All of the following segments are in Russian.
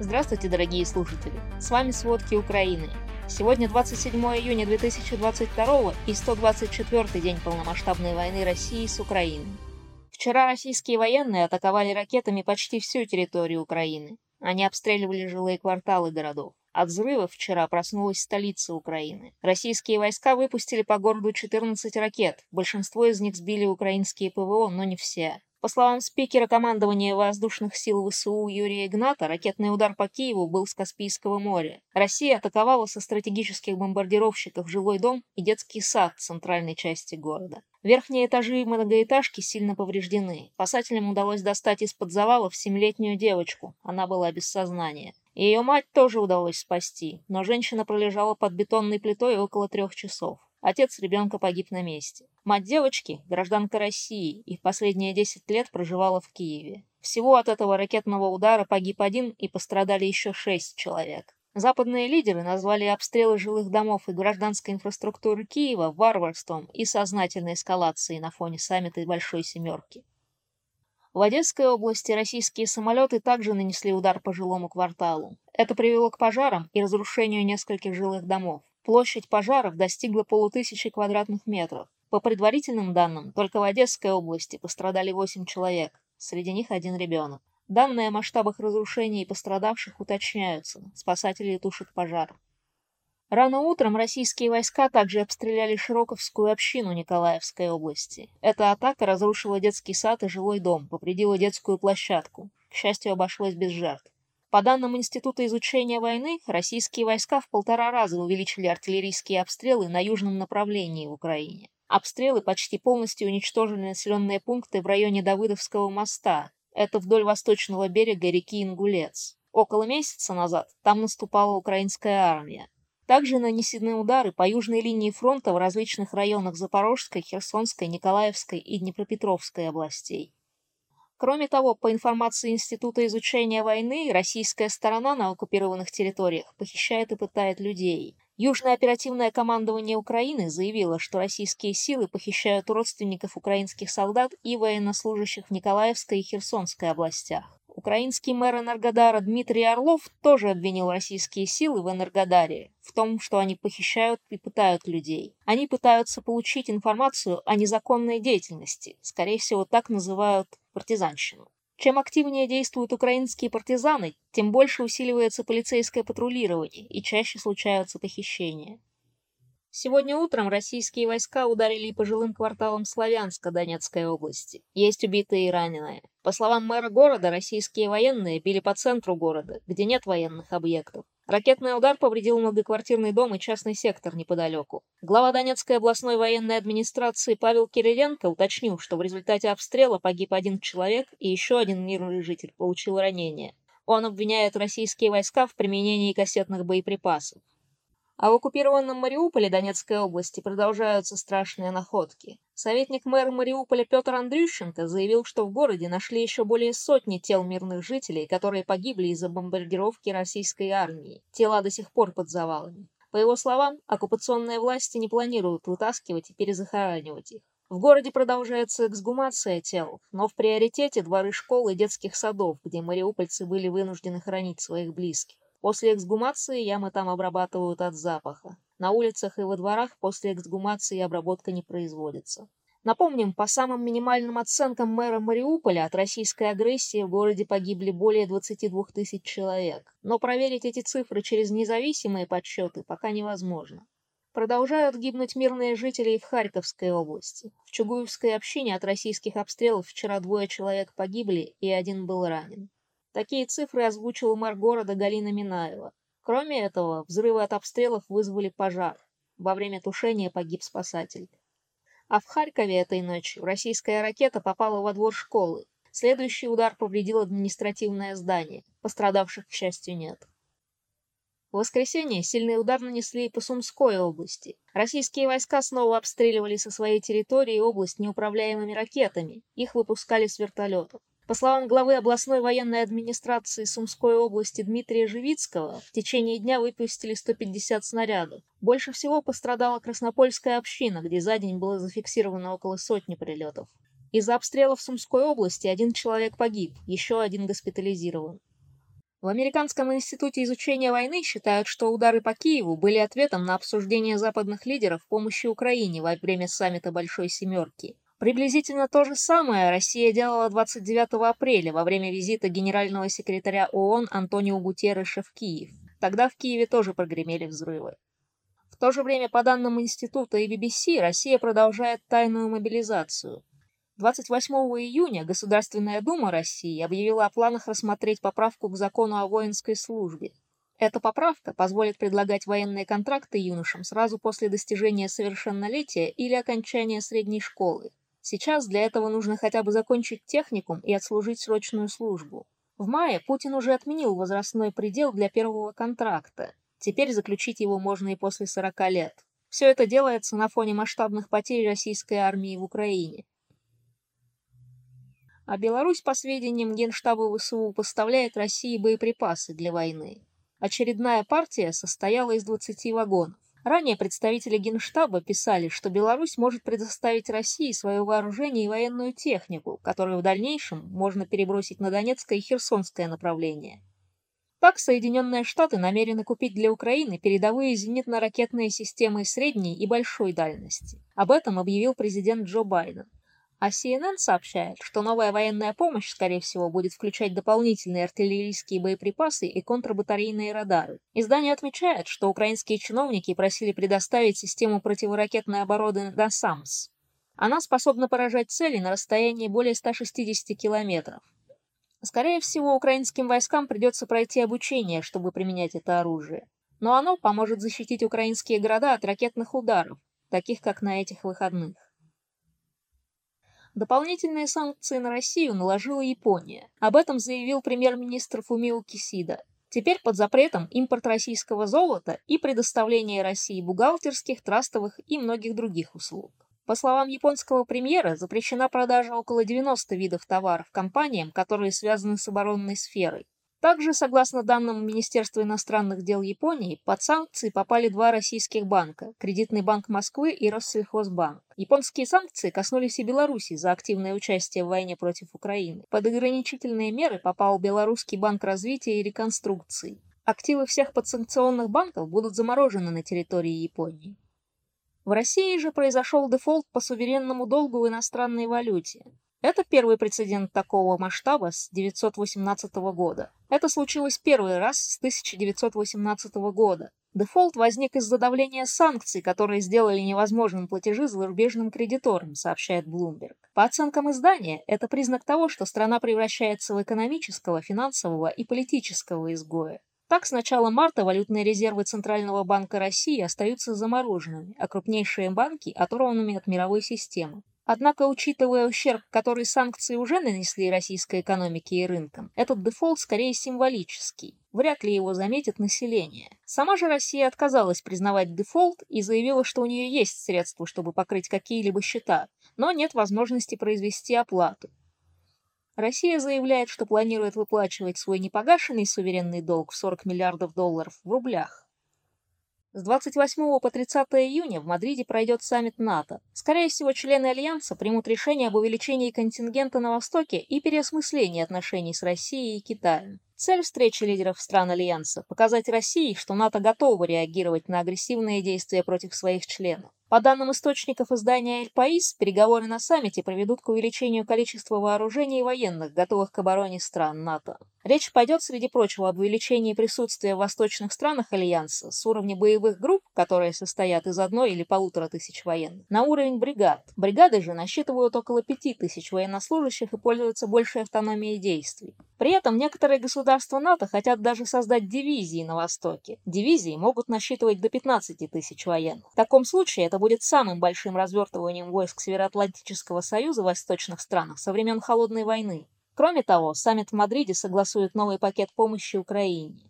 Здравствуйте, дорогие слушатели! С вами «Сводки Украины». Сегодня 27 июня 2022 и 124 день полномасштабной войны России с Украиной. Вчера российские военные атаковали ракетами почти всю территорию Украины. Они обстреливали жилые кварталы городов. От взрывов вчера проснулась столица Украины. Российские войска выпустили по городу 14 ракет. Большинство из них сбили украинские ПВО, но не все. По словам спикера командования воздушных сил ВСУ Юрия Игната, ракетный удар по Киеву был с Каспийского моря. Россия атаковала со стратегических бомбардировщиков жилой дом и детский сад в центральной части города. Верхние этажи многоэтажки сильно повреждены. Спасателям удалось достать из-под завалов семилетнюю девочку. Она была без сознания. Ее мать тоже удалось спасти, но женщина пролежала под бетонной плитой около трех часов. Отец ребенка погиб на месте. Мать девочки – гражданка России и в последние 10 лет проживала в Киеве. Всего от этого ракетного удара погиб один и пострадали еще шесть человек. Западные лидеры назвали обстрелы жилых домов и гражданской инфраструктуры Киева варварством и сознательной эскалацией на фоне саммита Большой Семерки. В Одесской области российские самолеты также нанесли удар по жилому кварталу. Это привело к пожарам и разрушению нескольких жилых домов. Площадь пожаров достигла полутысячи квадратных метров. По предварительным данным, только в Одесской области пострадали 8 человек, среди них один ребенок. Данные о масштабах разрушений и пострадавших уточняются. Спасатели тушат пожар. Рано утром российские войска также обстреляли Широковскую общину Николаевской области. Эта атака разрушила детский сад и жилой дом, повредила детскую площадку. К счастью, обошлось без жертв. По данным Института изучения войны, российские войска в полтора раза увеличили артиллерийские обстрелы на южном направлении в Украине. Обстрелы почти полностью уничтожили населенные пункты в районе Давыдовского моста. Это вдоль восточного берега реки Ингулец. Около месяца назад там наступала украинская армия. Также нанесены удары по южной линии фронта в различных районах Запорожской, Херсонской, Николаевской и Днепропетровской областей. Кроме того, по информации Института изучения войны, российская сторона на оккупированных территориях похищает и пытает людей. Южное оперативное командование Украины заявило, что российские силы похищают родственников украинских солдат и военнослужащих в Николаевской и Херсонской областях. Украинский мэр Энергодара Дмитрий Орлов тоже обвинил российские силы в Энергодаре в том, что они похищают и пытают людей. Они пытаются получить информацию о незаконной деятельности, скорее всего, так называют партизанщину. Чем активнее действуют украинские партизаны, тем больше усиливается полицейское патрулирование и чаще случаются похищения. Сегодня утром российские войска ударили по жилым кварталам Славянска Донецкой области. Есть убитые и раненые. По словам мэра города, российские военные били по центру города, где нет военных объектов. Ракетный удар повредил многоквартирный дом и частный сектор неподалеку. Глава Донецкой областной военной администрации Павел Кириленко уточнил, что в результате обстрела погиб один человек и еще один мирный житель получил ранение. Он обвиняет российские войска в применении кассетных боеприпасов. А в оккупированном Мариуполе Донецкой области продолжаются страшные находки. Советник мэра Мариуполя Петр Андрющенко заявил, что в городе нашли еще более сотни тел мирных жителей, которые погибли из-за бомбардировки российской армии. Тела до сих пор под завалами. По его словам, оккупационные власти не планируют вытаскивать и перезахоранивать их. В городе продолжается эксгумация тел, но в приоритете дворы школ и детских садов, где мариупольцы были вынуждены хранить своих близких. После эксгумации ямы там обрабатывают от запаха. На улицах и во дворах после эксгумации обработка не производится. Напомним, по самым минимальным оценкам мэра Мариуполя от российской агрессии в городе погибли более 22 тысяч человек. Но проверить эти цифры через независимые подсчеты пока невозможно. Продолжают гибнуть мирные жители и в Харьковской области. В Чугуевской общине от российских обстрелов вчера двое человек погибли и один был ранен. Такие цифры озвучила мэр города Галина Минаева. Кроме этого, взрывы от обстрелов вызвали пожар. Во время тушения погиб спасатель. А в Харькове этой ночью российская ракета попала во двор школы. Следующий удар повредил административное здание. Пострадавших, к счастью, нет. В воскресенье сильный удар нанесли и по Сумской области. Российские войска снова обстреливали со своей территории область неуправляемыми ракетами. Их выпускали с вертолетов. По словам главы областной военной администрации Сумской области Дмитрия Живицкого, в течение дня выпустили 150 снарядов. Больше всего пострадала Краснопольская община, где за день было зафиксировано около сотни прилетов. Из-за обстрелов Сумской области один человек погиб, еще один госпитализирован. В Американском институте изучения войны считают, что удары по Киеву были ответом на обсуждение западных лидеров помощи Украине во время саммита Большой Семерки. Приблизительно то же самое Россия делала 29 апреля во время визита генерального секретаря ООН Антонио Гутерреша в Киев. Тогда в Киеве тоже прогремели взрывы. В то же время, по данным института и BBC, Россия продолжает тайную мобилизацию. 28 июня Государственная Дума России объявила о планах рассмотреть поправку к закону о воинской службе. Эта поправка позволит предлагать военные контракты юношам сразу после достижения совершеннолетия или окончания средней школы. Сейчас для этого нужно хотя бы закончить техникум и отслужить срочную службу. В мае Путин уже отменил возрастной предел для первого контракта. Теперь заключить его можно и после 40 лет. Все это делается на фоне масштабных потерь российской армии в Украине. А Беларусь, по сведениям Генштаба ВСУ, поставляет России боеприпасы для войны. Очередная партия состояла из 20 вагонов. Ранее представители Генштаба писали, что Беларусь может предоставить России свое вооружение и военную технику, которую в дальнейшем можно перебросить на Донецкое и Херсонское направление. Так, Соединенные Штаты намерены купить для Украины передовые зенитно-ракетные системы средней и большой дальности. Об этом объявил президент Джо Байден. А CNN сообщает, что новая военная помощь, скорее всего, будет включать дополнительные артиллерийские боеприпасы и контрбатарейные радары. Издание отмечает, что украинские чиновники просили предоставить систему противоракетной обороны «Досамс». Она способна поражать цели на расстоянии более 160 километров. Скорее всего, украинским войскам придется пройти обучение, чтобы применять это оружие. Но оно поможет защитить украинские города от ракетных ударов, таких как на этих выходных. Дополнительные санкции на Россию наложила Япония. Об этом заявил премьер-министр Фумио Кисида. Теперь под запретом импорт российского золота и предоставление России бухгалтерских, трастовых и многих других услуг. По словам японского премьера, запрещена продажа около 90 видов товаров компаниям, которые связаны с оборонной сферой. Также, согласно данным Министерства иностранных дел Японии, под санкции попали два российских банка – Кредитный банк Москвы и Россельхозбанк. Японские санкции коснулись и Беларуси за активное участие в войне против Украины. Под ограничительные меры попал Белорусский банк развития и реконструкции. Активы всех подсанкционных банков будут заморожены на территории Японии. В России же произошел дефолт по суверенному долгу в иностранной валюте. Это первый прецедент такого масштаба с 1918 года. Это случилось первый раз с 1918 года. Дефолт возник из-за давления санкций, которые сделали невозможным платежи зарубежным кредиторам, сообщает Bloomberg. По оценкам издания, это признак того, что страна превращается в экономического, финансового и политического изгоя. Так, с начала марта валютные резервы Центрального банка России остаются замороженными, а крупнейшие банки оторванными от мировой системы. Однако, учитывая ущерб, который санкции уже нанесли российской экономике и рынкам, этот дефолт скорее символический. Вряд ли его заметит население. Сама же Россия отказалась признавать дефолт и заявила, что у нее есть средства, чтобы покрыть какие-либо счета, но нет возможности произвести оплату. Россия заявляет, что планирует выплачивать свой непогашенный суверенный долг в 40 миллиардов долларов в рублях. С 28 по 30 июня в Мадриде пройдет саммит НАТО. Скорее всего, члены Альянса примут решение об увеличении контингента на Востоке и переосмыслении отношений с Россией и Китаем. Цель встречи лидеров стран Альянса – показать России, что НАТО готово реагировать на агрессивные действия против своих членов. По данным источников издания «Эль Паис», переговоры на саммите приведут к увеличению количества вооружений и военных, готовых к обороне стран НАТО. Речь пойдет, среди прочего, об увеличении присутствия в восточных странах Альянса с уровня боевых групп, которые состоят из одной или полутора тысяч военных, на уровень бригад. Бригады же насчитывают около пяти тысяч военнослужащих и пользуются большей автономией действий. При этом некоторые государства НАТО хотят даже создать дивизии на Востоке. Дивизии могут насчитывать до 15 тысяч военных. В таком случае это будет самым большим развертыванием войск Североатлантического союза в восточных странах со времен Холодной войны. Кроме того, саммит в Мадриде согласует новый пакет помощи Украине.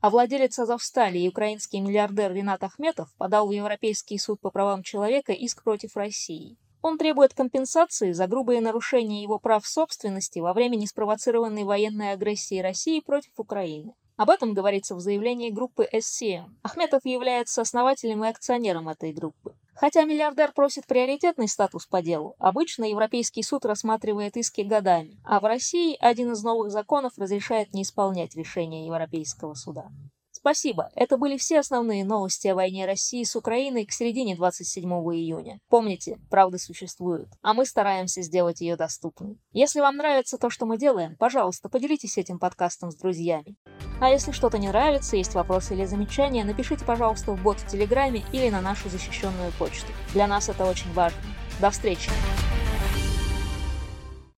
А владелец Азовстали и украинский миллиардер Ренат Ахметов подал в Европейский суд по правам человека иск против России. Он требует компенсации за грубые нарушения его прав собственности во время неспровоцированной военной агрессии России против Украины. Об этом говорится в заявлении группы SCM. Ахметов является основателем и акционером этой группы. Хотя миллиардер просит приоритетный статус по делу, обычно Европейский суд рассматривает иски годами, а в России один из новых законов разрешает не исполнять решение Европейского суда. Спасибо. Это были все основные новости о войне России с Украиной к середине 27 июня. Помните, правда существует, а мы стараемся сделать ее доступной. Если вам нравится то, что мы делаем, пожалуйста, поделитесь этим подкастом с друзьями. А если что-то не нравится, есть вопросы или замечания, напишите, пожалуйста, в бот в Телеграме или на нашу защищенную почту. Для нас это очень важно. До встречи!